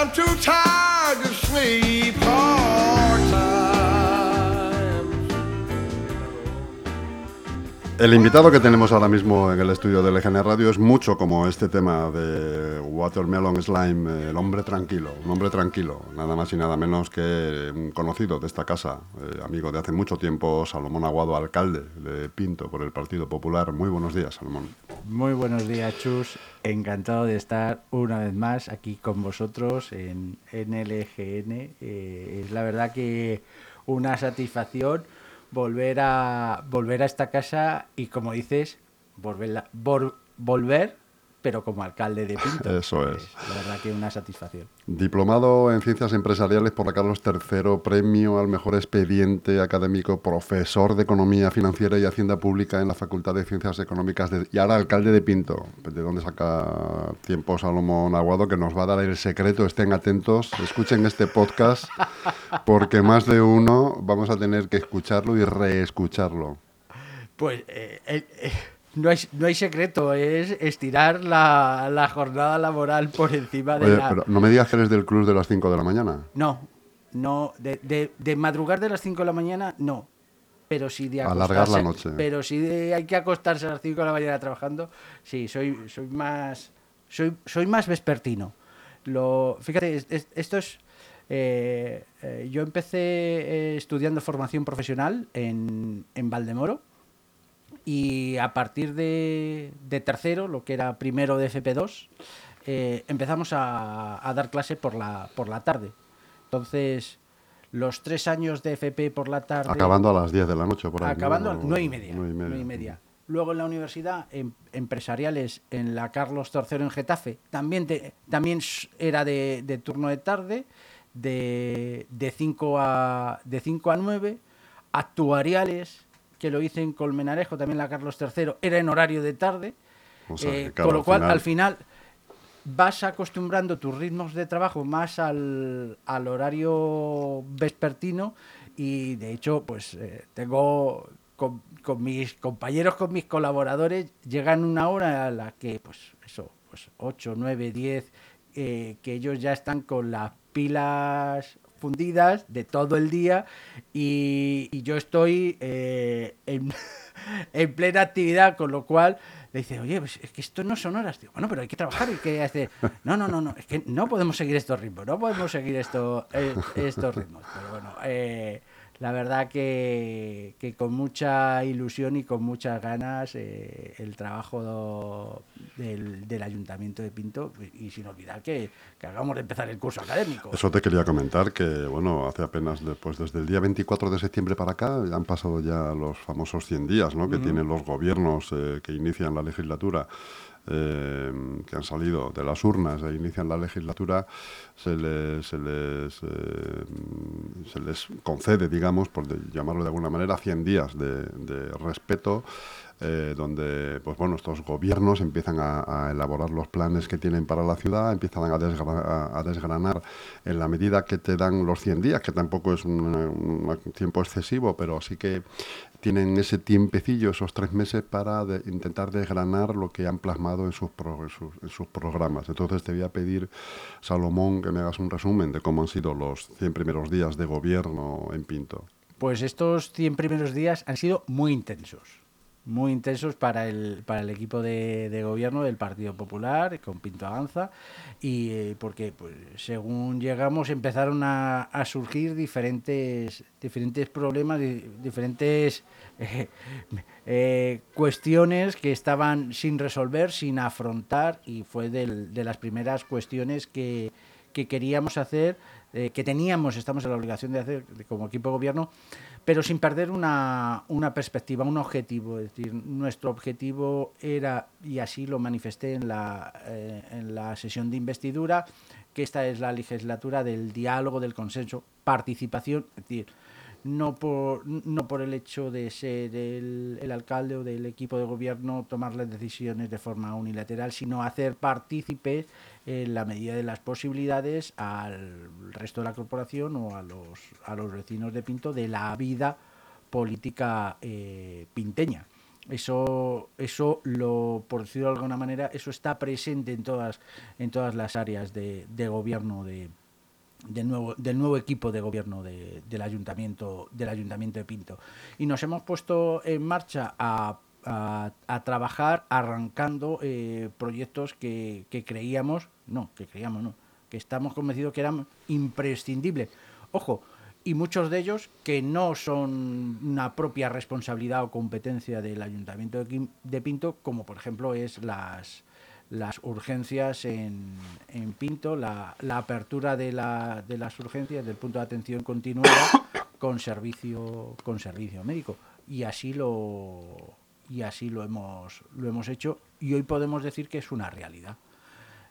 I'm too tired to sleep El invitado que tenemos ahora mismo en el estudio de LGN Radio es mucho como este tema de Watermelon Slime, el hombre tranquilo, un hombre tranquilo, nada más y nada menos que un conocido de esta casa, eh, amigo de hace mucho tiempo, Salomón Aguado, alcalde de Pinto por el Partido Popular. Muy buenos días, Salomón. Muy buenos días, Chus. Encantado de estar una vez más aquí con vosotros en, en LGN. Eh, es la verdad que una satisfacción volver a volver a esta casa y como dices, volver, vol- volver pero como alcalde de Pinto. Eso es. La verdad que una satisfacción. Diplomado en Ciencias Empresariales por la Carlos III, premio al mejor expediente académico, profesor de Economía Financiera y Hacienda Pública en la Facultad de Ciencias Económicas de- y ahora alcalde de Pinto. ¿De dónde saca tiempo Salomón Aguado que nos va a dar el secreto? Estén atentos, escuchen este podcast porque más de uno vamos a tener que escucharlo y reescucharlo. Pues eh, eh, eh, no, hay, no hay secreto, es estirar la, la jornada laboral por encima de Oye, la... pero no me digas que eres del club de las 5 de la mañana. No, no, de, de, de madrugar de las 5 de la mañana, no. Pero si de Alargar la noche. Pero si de- hay que acostarse a las 5 de la mañana trabajando, sí, soy, soy más soy, soy más vespertino. Lo, fíjate, es- es- esto es... eh, eh, yo empecé eh, estudiando formación profesional en, en Valdemoro y a partir de, de tercero, lo que era primero de FP2, eh, empezamos a, a dar clase por la, por la tarde. Entonces, los tres años de FP por la tarde... Acabando a las 10 de la noche, por ahí. Acabando a O- nueve y media. nueve y media. nueve y media. Luego en la universidad, em- empresariales en la Carlos III en Getafe, también, te- también era de, de turno de tarde, de, de 5 a, de 5 a 9. Actuariales, que lo hice en Colmenarejo, también la Carlos III, era en horario de tarde. O sea, Eh, claro, con lo al cual, final- al final, vas acostumbrando tus ritmos de trabajo más al, al horario vespertino y de hecho, pues eh, tengo con, con mis compañeros, con mis colaboradores, llegan una hora a la que, pues eso, pues 8, 9, 10, eh, que ellos ya están con las pilas fundidas de todo el día y, y yo estoy eh, en, en plena actividad, con lo cual le dice, oye, pues es que esto no son horas, tío. Bueno, pero hay que trabajar, hay que hacer... No, no, no, no, es que no podemos seguir estos ritmos, no podemos seguir esto, eh, estos ritmos. Pero bueno, eh, la verdad que, que con mucha ilusión y con muchas ganas eh, el trabajo do- del, del Ayuntamiento de Pinto y sin olvidar que, que acabamos de empezar el curso académico. Eso te quería comentar que, bueno, hace apenas después, desde el día 24 de septiembre para acá, han pasado ya los famosos 100 días, ¿no? Que tienen los gobiernos eh, que inician la legislatura, eh, que han salido de las urnas e inician la legislatura, se les, se les, eh, concede, digamos, por llamarlo de alguna manera, 100 días de respeto eh, donde pues bueno estos gobiernos empiezan a, elaborar los planes que tienen para la ciudad, empiezan a, a- desgranar en la medida que te dan los 100 días, que tampoco es un, tiempo excesivo, pero sí que tienen ese tiempecillo, esos tres meses para intentar desgranar lo que han plasmado en sus, pro- en sus, en sus programas. Entonces te voy a pedir, Salomón, que me hagas un resumen de cómo han sido los 100 primeros días de gobierno en Pinto. Pues estos 100 primeros días han sido muy intensos. Muy intensos para el, para el equipo de, de gobierno del Partido Popular, con Pinto Avanza, y eh, porque pues, según llegamos empezaron a, a surgir diferentes, diferentes problemas, di- diferentes eh, cuestiones que estaban sin resolver, sin afrontar, y fue del- de las primeras cuestiones que, que queríamos hacer, eh, que teníamos, estamos en la obligación de hacer como equipo de gobierno, pero sin perder una, una perspectiva, un objetivo. Es decir, nuestro objetivo era, y así lo manifesté en la, eh, en la sesión de investidura, que esta es la legislatura del diálogo, del consenso, participación, es decir, no por, no por el hecho de ser el, el alcalde o del equipo de gobierno tomar las decisiones de forma unilateral, sino hacer partícipes en la medida de las posibilidades al resto de la corporación o a los, a los vecinos de Pinto de la vida política eh, pinteña. Eso, eso lo, por decirlo de alguna manera, eso está presente en todas, en todas las áreas de, de gobierno de, del nuevo, del nuevo equipo de gobierno de- del ayuntamiento del ayuntamiento de Pinto. Y nos hemos puesto en marcha a, a- trabajar arrancando eh, proyectos que, que creíamos no que creíamos no que estamos convencidos que eran imprescindibles. Ojo y muchos de ellos que no son una propia responsabilidad o competencia del ayuntamiento de Pinto como por ejemplo es las las urgencias en, en Pinto, la, la apertura de, la, de las urgencias del punto de atención continuada con servicio con servicio médico. Y así lo y así lo hemos lo hemos hecho. Y hoy podemos decir que es una realidad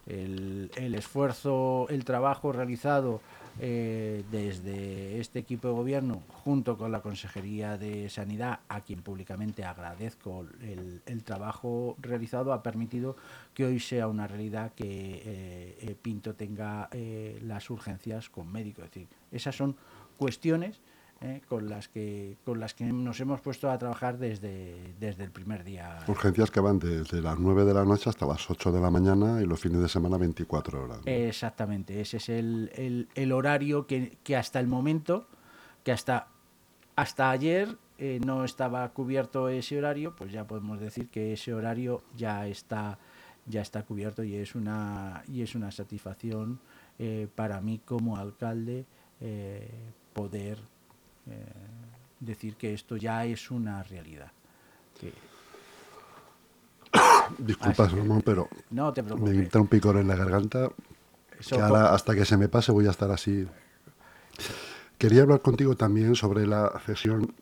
el, el esfuerzo, el trabajo realizado eh, desde este equipo de gobierno junto con la Consejería de Sanidad, a quien públicamente agradezco el, el trabajo realizado, ha permitido que hoy sea una realidad que eh, eh, Pinto tenga eh, las urgencias con médico. Es decir, esas son cuestiones eh, con las que con las que nos hemos puesto a trabajar desde, desde el primer día. Urgencias que van desde las 9 de la noche hasta las 8 de la mañana y los fines de semana 24 horas. ¿no? Exactamente, ese es el, el- el horario que, que hasta el momento, que hasta, hasta ayer eh, no estaba cubierto ese horario, pues ya podemos decir que ese horario ya está, ya está cubierto y es una, y es una satisfacción eh, para mí como alcalde poder eh, decir que esto ya es una realidad. Que- Disculpa, así que- Salomón, pero no te me preocupes. entra un picor en la garganta Eso que ahora, hasta que se me pase voy a estar así. Quería hablar contigo también sobre la cesión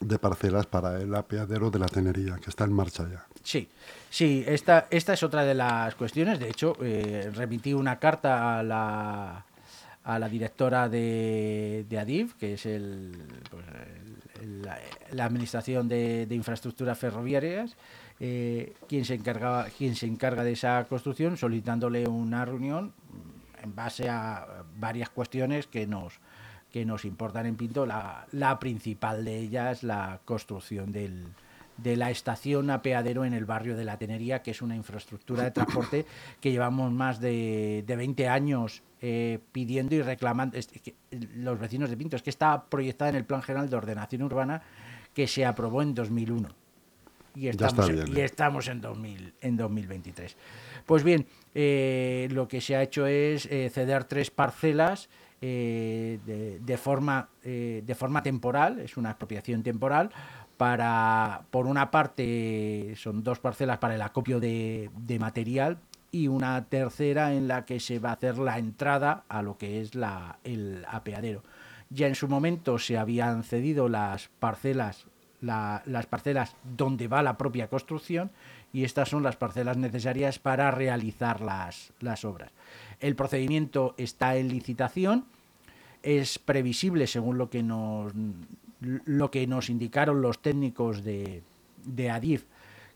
de parcelas para el apeadero de la Tenería, que está en marcha ya. Sí, sí, esta, esta es otra de las cuestiones. De hecho, eh, remití una carta a la, a la directora de, de ADIF, que es el, pues, la, Administración de, Infraestructuras Ferroviarias, eh, quien, se encargaba, quien se encarga de esa construcción, solicitándole una reunión en base a varias cuestiones que nos, que nos importan en Pinto. La, principal de ellas, la construcción del, de la estación apeadero en el barrio de la Tenería, que es una infraestructura de transporte que llevamos más de, de 20 años eh, pidiendo y reclamando. es que los vecinos de Pinto, es que está proyectada en el Plan General de Ordenación Urbana que se aprobó en 2001 y está estamos, bien, y ¿eh? estamos en, 2000, en 2023. Pues bien, eh, lo que se ha hecho es eh, ceder tres parcelas de, de forma, de forma temporal, es una expropiación temporal, para, por una parte, son dos parcelas para el acopio de, de material y una tercera en la que se va a hacer la entrada a lo que es la, el apeadero. Ya en su momento se habían cedido las parcelas la- las parcelas donde va la propia construcción y estas son las parcelas necesarias para realizar las, las obras. El procedimiento está en licitación, es previsible según lo que nos, lo que nos indicaron los técnicos de, de ADIF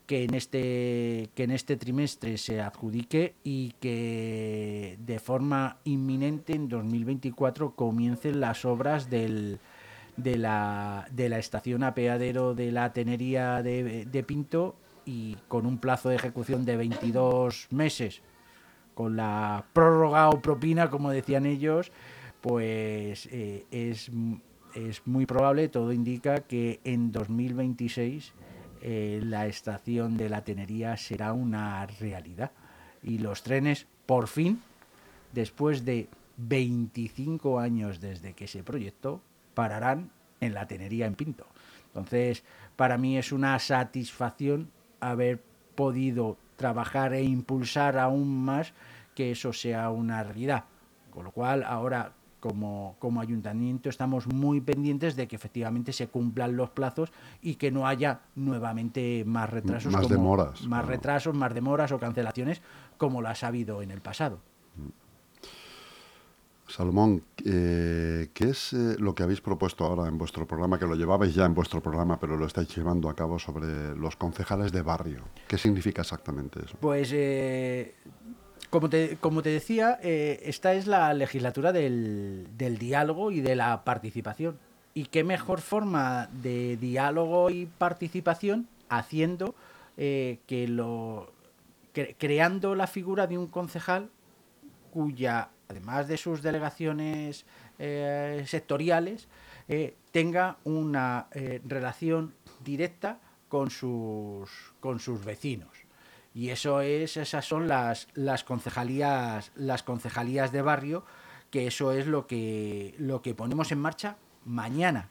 que en este que en este trimestre se adjudique y que de forma inminente en 2024 comiencen las obras del, de la, de la estación apeadero de la Tenería de, de Pinto y con un plazo de ejecución de 22 meses, con la prórroga o propina, como decían ellos, pues eh, es, es muy probable, todo indica que en 2026 eh, la estación de la Tenería será una realidad. Y los trenes, por fin, después de 25 años desde que se proyectó, pararán en la Tenería en Pinto. Entonces, para mí es una satisfacción haber podido trabajar e impulsar aún más que eso sea una realidad. Con lo cual, ahora como, como ayuntamiento estamos muy pendientes de que efectivamente se cumplan los plazos y que no haya nuevamente más retrasos. Más como- demoras, Más claro. retrasos, más demoras o cancelaciones como las ha habido en el pasado. Salomón, eh, ¿qué es eh, lo que habéis propuesto ahora en vuestro programa, que lo llevabais ya en vuestro programa, pero lo estáis llevando a cabo sobre los concejales de barrio? ¿Qué significa exactamente eso? Pues, eh, como, te, como te decía, eh, esta es la legislatura del, del diálogo y de la participación. ¿Y qué mejor forma de diálogo y participación haciendo eh, que lo cre- creando la figura de un concejal cuya, además de sus delegaciones eh, sectoriales, eh, tenga una eh, relación directa con sus, con sus vecinos. Y eso es, esas son las, las concejalías, las concejalías de barrio, que eso es lo que, lo que ponemos en marcha mañana.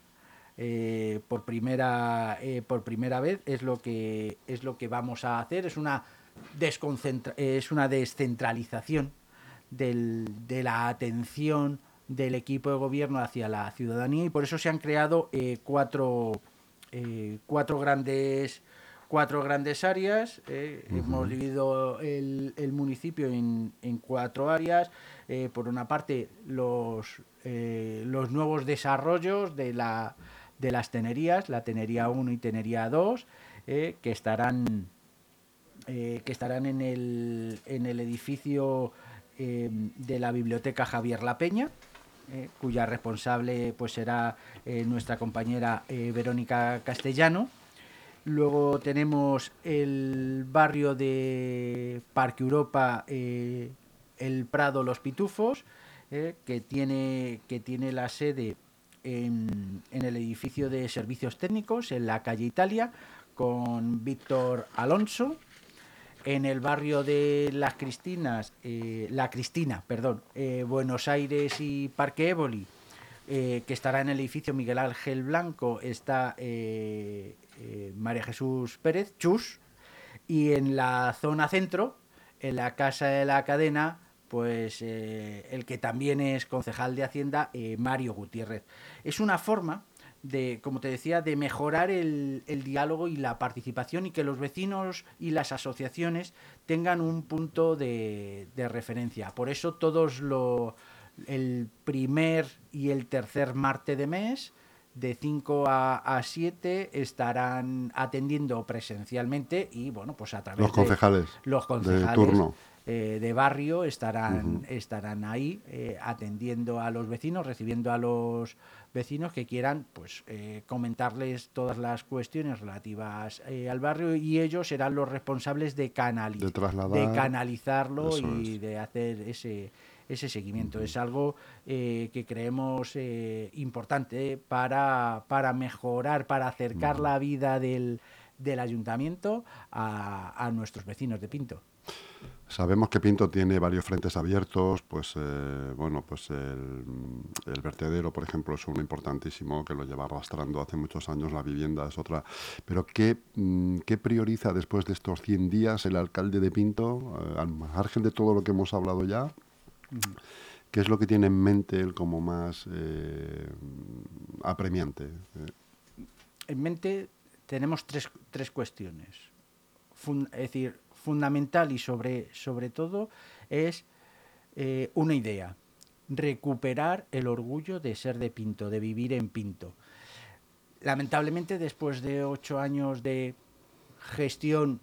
Eh, por primera eh, por primera vez es lo que es lo que vamos a hacer es una desconcentra- es una descentralización del- de la atención del equipo de gobierno hacia la ciudadanía y por eso se han creado eh, cuatro eh, cuatro grandes cuatro grandes áreas eh, hemos dividido el, el municipio en, en cuatro áreas Eh, por una parte los eh, los nuevos desarrollos de la de las tenerías la tenería 1 y tenería 2 eh, que estarán que estarán en el, en el edificio de la biblioteca Javier La Peña, cuya responsable pues será nuestra compañera Verónica Castellano. Luego tenemos el barrio de Parque Europa, eh, el Prado Los Pitufos, eh, que, tiene, que tiene la sede en, el edificio de servicios técnicos, en la calle Italia, con Víctor Alonso. En el barrio de Las Cristinas, eh, La Cristina, perdón, Buenos Aires y Parque Éboli, que estará en el edificio Miguel Ángel Blanco, está María Jesús Pérez, Chus, y en la zona centro, en la Casa de la Cadena, pues eh, el que también es concejal de Hacienda, eh, Mario Gutiérrez. Es una forma de, como te decía, de mejorar el, diálogo y la participación y que los vecinos y las asociaciones tengan un punto de, de referencia. Por eso todos lo, el primer y el tercer martes de mes, de 5 a, a 7, estarán atendiendo presencialmente y bueno, pues a través Los de- concejales los de concejales turno. eh, de barrio estarán, estarán ahí eh, atendiendo a los vecinos, recibiendo a los vecinos que quieran pues eh, comentarles todas las cuestiones relativas eh, al barrio y ellos serán los responsables de, canali- De de canalizarlo Eso y es. de hacer ese ese seguimiento es algo eh, que creemos eh, importante para, para mejorar, para acercar la vida del, del ayuntamiento a, a nuestros vecinos de Pinto. Sabemos que Pinto tiene varios frentes abiertos, pues eh, bueno, pues el, el vertedero, por ejemplo, es uno importantísimo que lo lleva arrastrando hace muchos años, la vivienda es otra. Pero ¿qué, mm, qué prioriza después de estos 100 días el alcalde de Pinto, eh, al margen de todo lo que hemos hablado ya? ¿Qué es lo que tiene en mente él como más eh, apremiante? En mente tenemos tres, tres cuestiones. Es decir, fundamental y sobre, sobre todo es eh, una idea. Recuperar el orgullo de ser de Pinto, de vivir en Pinto. Lamentablemente, después de ocho años de gestión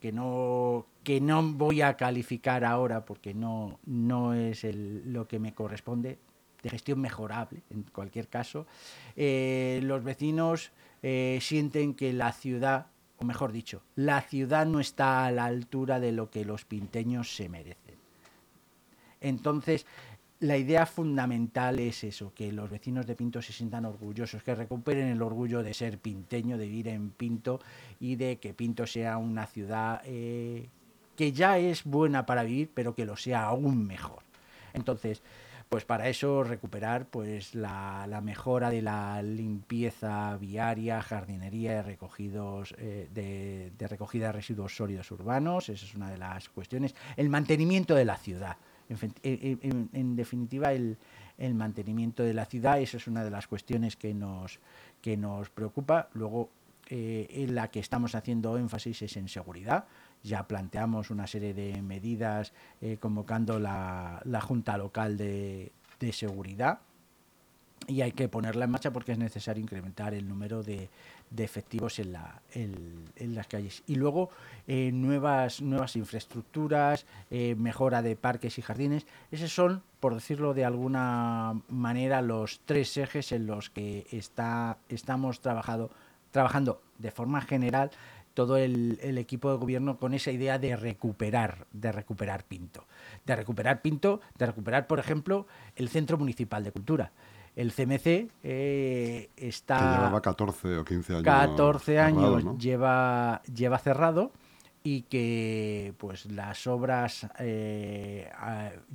que no, que no voy a calificar ahora porque no, no es lo que me corresponde, de gestión mejorable en cualquier caso, eh, los vecinos eh, sienten que la ciudad, o mejor dicho, la ciudad no está a la altura de lo que los pinteños se merecen. Entonces, la idea fundamental es eso, que los vecinos de Pinto se sientan orgullosos, que recuperen el orgullo de ser pinteño, de vivir en Pinto y de que Pinto sea una ciudad eh, que ya es buena para vivir, pero que lo sea aún mejor. Entonces, pues para eso recuperar pues la, mejora de la limpieza viaria, jardinería recogidos eh, de, recogida de residuos sólidos urbanos, esa es una de las cuestiones. El mantenimiento de la ciudad. En, en- en definitiva, el, mantenimiento de la ciudad, esa es una de las cuestiones que nos, que nos preocupa. Luego, eh, en la que estamos haciendo énfasis es en seguridad. Ya planteamos una serie de medidas eh, convocando la, la Junta Local de, de Seguridad y hay que ponerla en marcha porque es necesario incrementar el número de, de efectivos en, la, en, las calles. Y luego eh, nuevas, nuevas infraestructuras, eh, mejora de parques y jardines. Esos son, por decirlo de alguna manera, los tres ejes en los que está, estamos trabajado, trabajando de forma general todo el, el equipo de gobierno con esa idea de recuperar, de recuperar Pinto. De recuperar Pinto, de recuperar, por ejemplo, el Centro Municipal de Cultura. El CMC eh, está... Que llevaba 14 o 15 años. 14 cerrado, años ¿no? lleva, lleva cerrado y que pues las obras eh,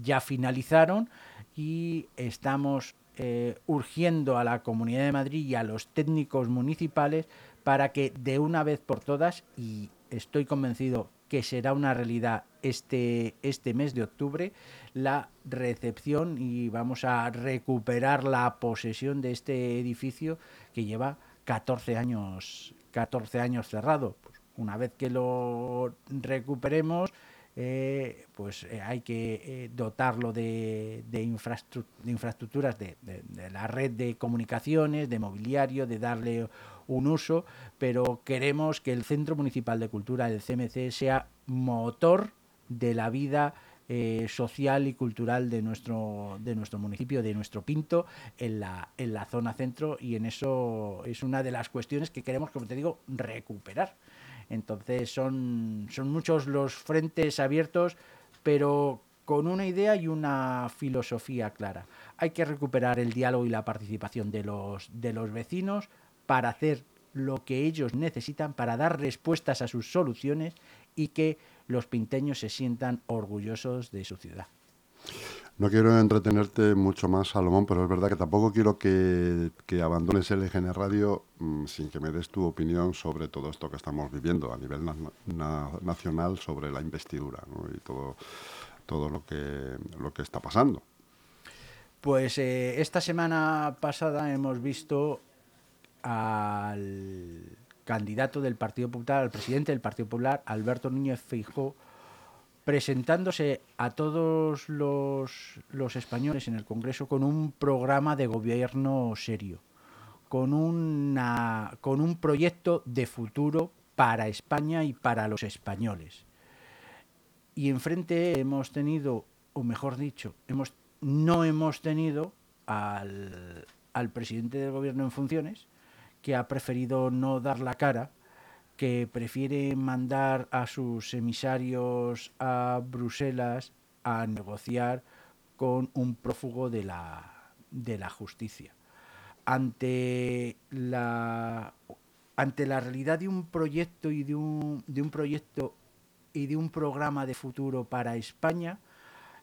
ya finalizaron y estamos eh, urgiendo a la Comunidad de Madrid y a los técnicos municipales para que de una vez por todas, y estoy convencido que será una realidad este, este mes de octubre, la recepción y vamos a recuperar la posesión de este edificio que lleva 14 años, 14 años cerrado. Pues una vez que lo recuperemos, eh, pues eh, hay que eh, dotarlo de, de, de infraestructuras de- de la red de comunicaciones, de mobiliario, de darle un uso, pero queremos que el Centro Municipal de Cultura, el CMC, sea motor de la vida eh, social y cultural de nuestro, de nuestro municipio, de nuestro Pinto, en la, en la zona centro, y en eso es una de las cuestiones que queremos, como te digo, recuperar. Entonces son, son muchos los frentes abiertos, pero con una idea y una filosofía clara. Hay que recuperar el diálogo y la participación de los, de los vecinos para hacer lo que ellos necesitan, para dar respuestas a sus soluciones y que los pinteños se sientan orgullosos de su ciudad. No quiero entretenerte mucho más, Salomón, pero es verdad que tampoco quiero que, que abandones LGN Radio mm, sin que me des tu opinión sobre todo esto que estamos viviendo a nivel na- na- nacional sobre la investidura ¿no? y todo, todo lo, que, lo que está pasando. Pues eh, esta semana pasada hemos visto al candidato del Partido Popular, al presidente del Partido Popular, Alberto Núñez Feijó, presentándose a todos los, los españoles en el Congreso con un programa de gobierno serio, con, una, con un proyecto de futuro para España y para los españoles. Y enfrente hemos tenido, o mejor dicho, hemos, no hemos tenido al, al presidente del gobierno en funciones, que ha preferido no dar la cara, que prefiere mandar a sus emisarios a Bruselas a negociar con un prófugo de la, de la justicia. Ante la, ante la realidad de un proyecto y de un, de un proyecto y de un programa de futuro para España,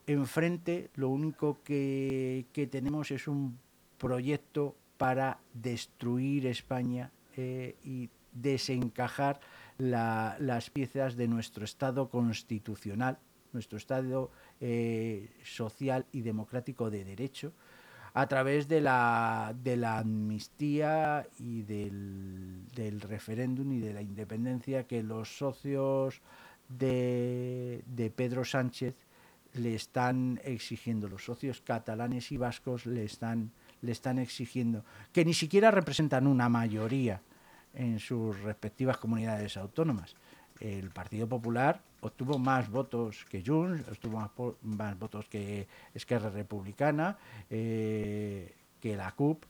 enfrente lo único que, que tenemos es un proyecto para destruir España eh, y desencajar la- las piezas de nuestro Estado constitucional, nuestro Estado eh, social y democrático de derecho, a través de la, amnistía y del, del referéndum y de la independencia que los socios de, de Pedro Sánchez le están exigiendo, los socios catalanes y vascos le están, le están exigiendo, que ni siquiera representan una mayoría en sus respectivas comunidades autónomas. El Partido Popular obtuvo más votos que Junts, obtuvo más, votos que Esquerra Republicana, eh, que la CUP.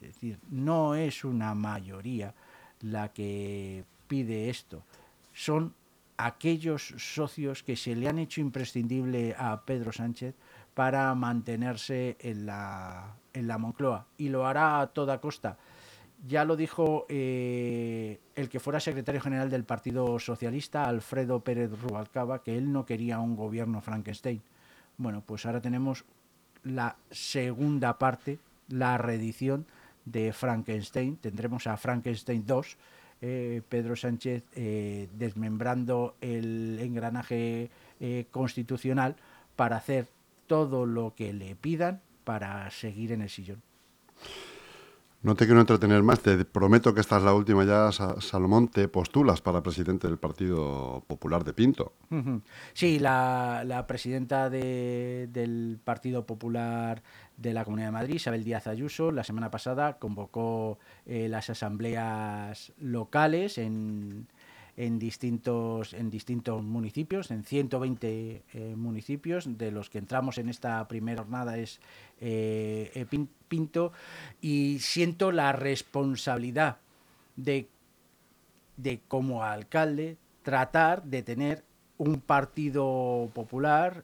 Es decir, no es una mayoría la que pide esto. Son aquellos socios que se le han hecho imprescindible a Pedro Sánchez para mantenerse en la, en la Moncloa. Y lo hará a toda costa. Ya lo dijo eh, el que fuera secretario general del Partido Socialista, Alfredo Pérez Rubalcaba, que él no quería un gobierno Frankenstein. Bueno, pues ahora tenemos la segunda parte, la reedición de Frankenstein. Tendremos a Frankenstein 2, eh, Pedro Sánchez eh, desmembrando el engranaje constitucional para hacer todo lo que le pidan para seguir en el sillón. No te quiero entretener más, te prometo que esta es la última ya, Sa- Salomón, te postulas para presidente del Partido Popular de Pinto. Sí, la, la presidenta de- del Partido Popular de la Comunidad de Madrid, Isabel Díaz Ayuso, la semana pasada convocó eh, las asambleas locales en, en, distintos, en distintos municipios, en 120 eh, municipios, de los que entramos en esta primera jornada es eh, eh, Pin- Pinto, y siento la responsabilidad de de como alcalde tratar de tener un partido popular,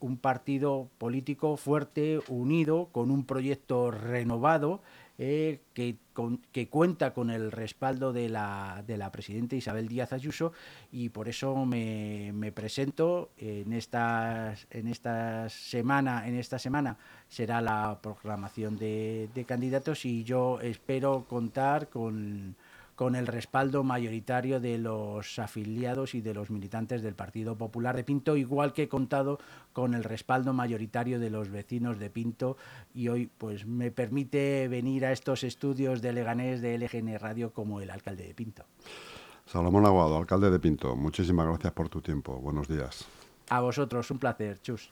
un partido político fuerte, unido, con un proyecto renovado, eh, que, con- que cuenta con el respaldo de la, de la presidenta Isabel Díaz Ayuso y por eso me, me presento en estas en esta semana en esta semana será la proclamación de, de candidatos y yo espero contar con con el respaldo mayoritario de los afiliados y de los militantes del Partido Popular de Pinto, igual que he contado con el respaldo mayoritario de los vecinos de Pinto y hoy pues me permite venir a estos estudios de Leganés de LGN Radio como el alcalde de Pinto. Salomón Aguado, alcalde de Pinto, muchísimas gracias por tu tiempo. Buenos días. A vosotros, un placer, chus.